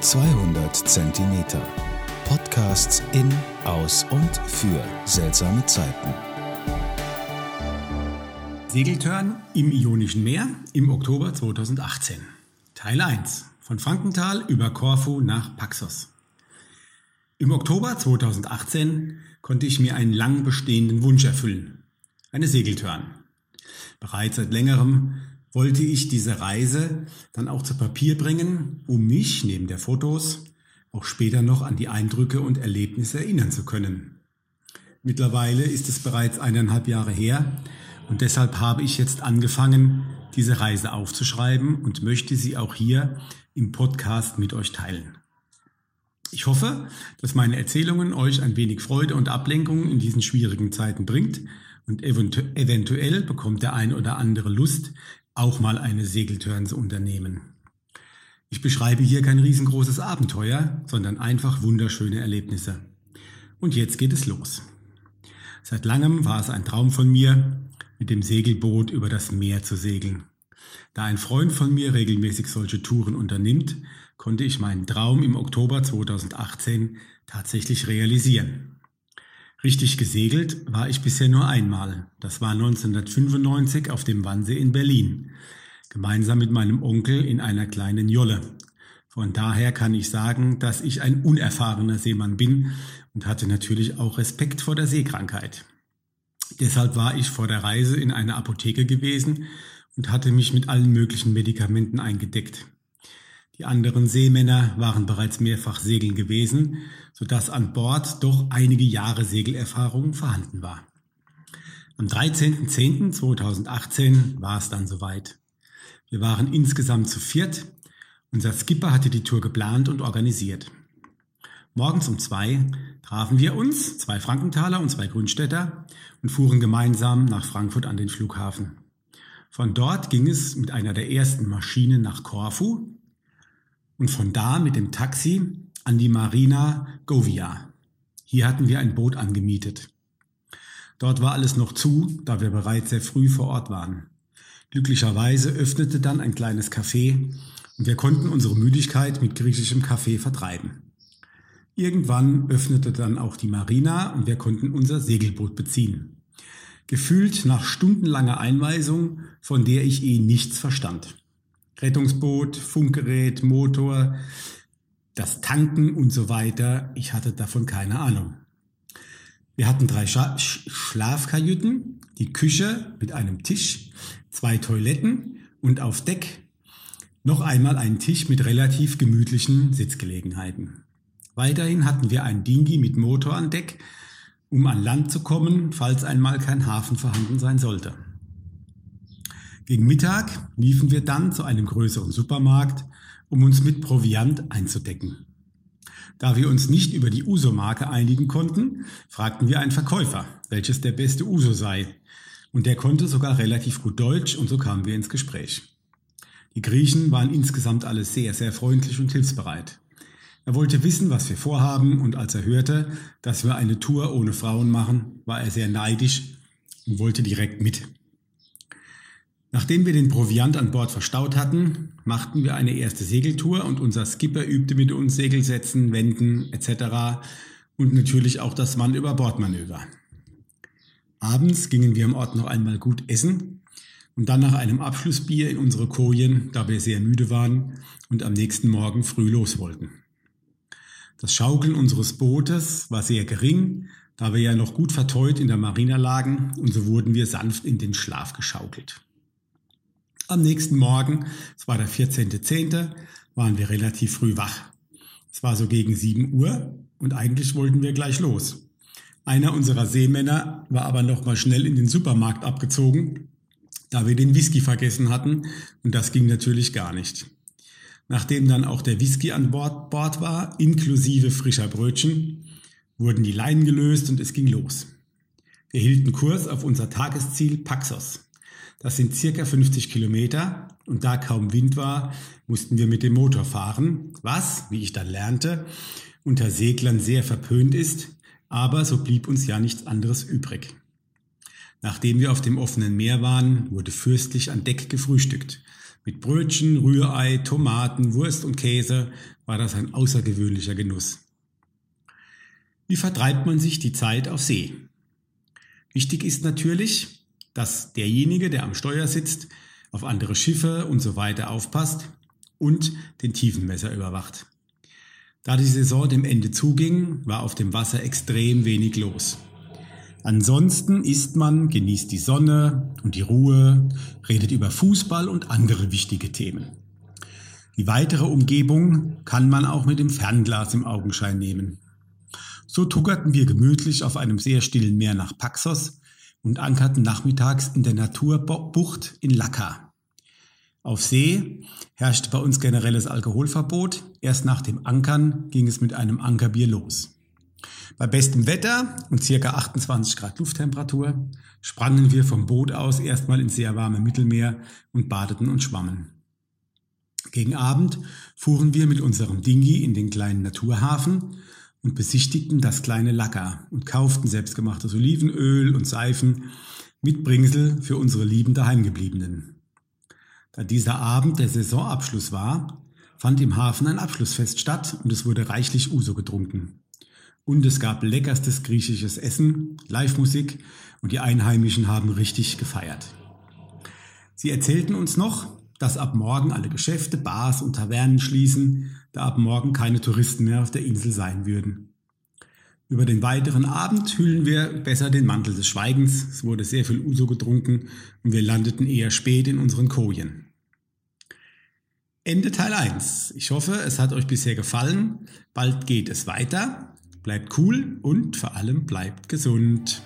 200 Zentimeter. Podcasts in, aus und für seltsame Zeiten. Segeltörn im Ionischen Meer im Oktober 2018. Teil 1. Von Frankenthal über Korfu nach Paxos. Im Oktober 2018 konnte ich mir einen lang bestehenden Wunsch erfüllen. Eine Segeltörn. Bereits seit längerem wollte ich diese Reise dann auch zu Papier bringen, um mich neben der Fotos auch später noch an die Eindrücke und Erlebnisse erinnern zu können. Mittlerweile ist es bereits eineinhalb Jahre her und deshalb habe ich jetzt angefangen, diese Reise aufzuschreiben und möchte sie auch hier im Podcast mit euch teilen. Ich hoffe, dass meine Erzählungen euch ein wenig Freude und Ablenkung in diesen schwierigen Zeiten bringt und eventuell bekommt der ein oder andere Lust, auch mal eine Segeltörn unternehmen. Ich beschreibe hier kein riesengroßes Abenteuer, sondern einfach wunderschöne Erlebnisse. Und jetzt geht es los. Seit langem war es ein Traum von mir, mit dem Segelboot über das Meer zu segeln. Da ein Freund von mir regelmäßig solche Touren unternimmt, konnte ich meinen Traum im Oktober 2018 tatsächlich realisieren. Richtig gesegelt war ich bisher nur einmal. Das war 1995 auf dem Wannsee in Berlin. Gemeinsam mit meinem Onkel in einer kleinen Jolle. Von daher kann ich sagen, dass ich ein unerfahrener Seemann bin und hatte natürlich auch Respekt vor der Seekrankheit. Deshalb war ich vor der Reise in einer Apotheke gewesen und hatte mich mit allen möglichen Medikamenten eingedeckt. Die anderen Seemänner waren bereits mehrfach segeln gewesen, sodass an Bord doch einige Jahre Segelerfahrung vorhanden war. Am 13.10.2018 war es dann soweit. Wir waren insgesamt zu viert. Unser Skipper hatte die Tour geplant und organisiert. Morgens um zwei trafen wir uns, zwei Frankenthaler und zwei Grünstädter, und fuhren gemeinsam nach Frankfurt an den Flughafen. Von dort ging es mit einer der ersten Maschinen nach Korfu, und von da mit dem Taxi an die Marina Govia. Hier hatten wir ein Boot angemietet. Dort war alles noch zu, da wir bereits sehr früh vor Ort waren. Glücklicherweise öffnete dann ein kleines Café und wir konnten unsere Müdigkeit mit griechischem Kaffee vertreiben. Irgendwann öffnete dann auch die Marina und wir konnten unser Segelboot beziehen. Gefühlt nach stundenlanger Einweisung, von der ich eh nichts verstand. Rettungsboot, Funkgerät, Motor, das Tanken und so weiter. Ich hatte davon keine Ahnung. Wir hatten drei Scha Schlafkajüten, die Küche mit einem Tisch, zwei Toiletten und auf Deck noch einmal einen Tisch mit relativ gemütlichen Sitzgelegenheiten. Weiterhin hatten wir einen Dingi mit Motor an Deck, um an Land zu kommen, falls einmal kein Hafen vorhanden sein sollte. Gegen Mittag liefen wir dann zu einem größeren Supermarkt, um uns mit Proviant einzudecken. Da wir uns nicht über die Uso-Marke einigen konnten, fragten wir einen Verkäufer, welches der beste Uso sei. Und der konnte sogar relativ gut Deutsch und so kamen wir ins Gespräch. Die Griechen waren insgesamt alle sehr, sehr freundlich und hilfsbereit. Er wollte wissen, was wir vorhaben und als er hörte, dass wir eine Tour ohne Frauen machen, war er sehr neidisch und wollte direkt mit. Nachdem wir den Proviant an Bord verstaut hatten, machten wir eine erste Segeltour und unser Skipper übte mit uns Segelsätzen, Wenden etc. und natürlich auch das Mann über Bordmanöver. Abends gingen wir im Ort noch einmal gut essen und dann nach einem Abschlussbier in unsere Kojen, da wir sehr müde waren und am nächsten Morgen früh los wollten. Das Schaukeln unseres Bootes war sehr gering, da wir ja noch gut verteut in der Marina lagen und so wurden wir sanft in den Schlaf geschaukelt. Am nächsten Morgen, es war der 14.10., waren wir relativ früh wach. Es war so gegen 7 Uhr und eigentlich wollten wir gleich los. Einer unserer Seemänner war aber noch mal schnell in den Supermarkt abgezogen, da wir den Whisky vergessen hatten und das ging natürlich gar nicht. Nachdem dann auch der Whisky an Bord, Bord war, inklusive frischer Brötchen, wurden die Leinen gelöst und es ging los. Wir hielten Kurs auf unser Tagesziel Paxos. Das sind circa 50 Kilometer und da kaum Wind war, mussten wir mit dem Motor fahren, was, wie ich dann lernte, unter Seglern sehr verpönt ist, aber so blieb uns ja nichts anderes übrig. Nachdem wir auf dem offenen Meer waren, wurde fürstlich an Deck gefrühstückt. Mit Brötchen, Rührei, Tomaten, Wurst und Käse war das ein außergewöhnlicher Genuss. Wie vertreibt man sich die Zeit auf See? Wichtig ist natürlich, dass derjenige, der am Steuer sitzt, auf andere Schiffe und so weiter aufpasst und den Tiefenmesser überwacht. Da die Saison dem Ende zuging, war auf dem Wasser extrem wenig los. Ansonsten isst man, genießt die Sonne und die Ruhe, redet über Fußball und andere wichtige Themen. Die weitere Umgebung kann man auch mit dem Fernglas im Augenschein nehmen. So tuggerten wir gemütlich auf einem sehr stillen Meer nach Paxos und ankerten nachmittags in der Naturbucht in Laka. Auf See herrschte bei uns generelles Alkoholverbot. Erst nach dem Ankern ging es mit einem Ankerbier los. Bei bestem Wetter und circa 28 Grad Lufttemperatur sprangen wir vom Boot aus erstmal ins sehr warme Mittelmeer und badeten und schwammen. Gegen Abend fuhren wir mit unserem Dingi in den kleinen Naturhafen und besichtigten das kleine Lacker und kauften selbstgemachtes Olivenöl und Seifen mit Bringsel für unsere lieben Daheimgebliebenen. Da dieser Abend der Saisonabschluss war, fand im Hafen ein Abschlussfest statt und es wurde reichlich Uso getrunken. Und es gab leckerstes griechisches Essen, Live-Musik und die Einheimischen haben richtig gefeiert. Sie erzählten uns noch, dass ab morgen alle Geschäfte, Bars und Tavernen schließen, da ab morgen keine Touristen mehr auf der Insel sein würden. Über den weiteren Abend hüllen wir besser den Mantel des Schweigens. Es wurde sehr viel Uso getrunken und wir landeten eher spät in unseren Kojen. Ende Teil 1. Ich hoffe, es hat euch bisher gefallen. Bald geht es weiter. Bleibt cool und vor allem bleibt gesund.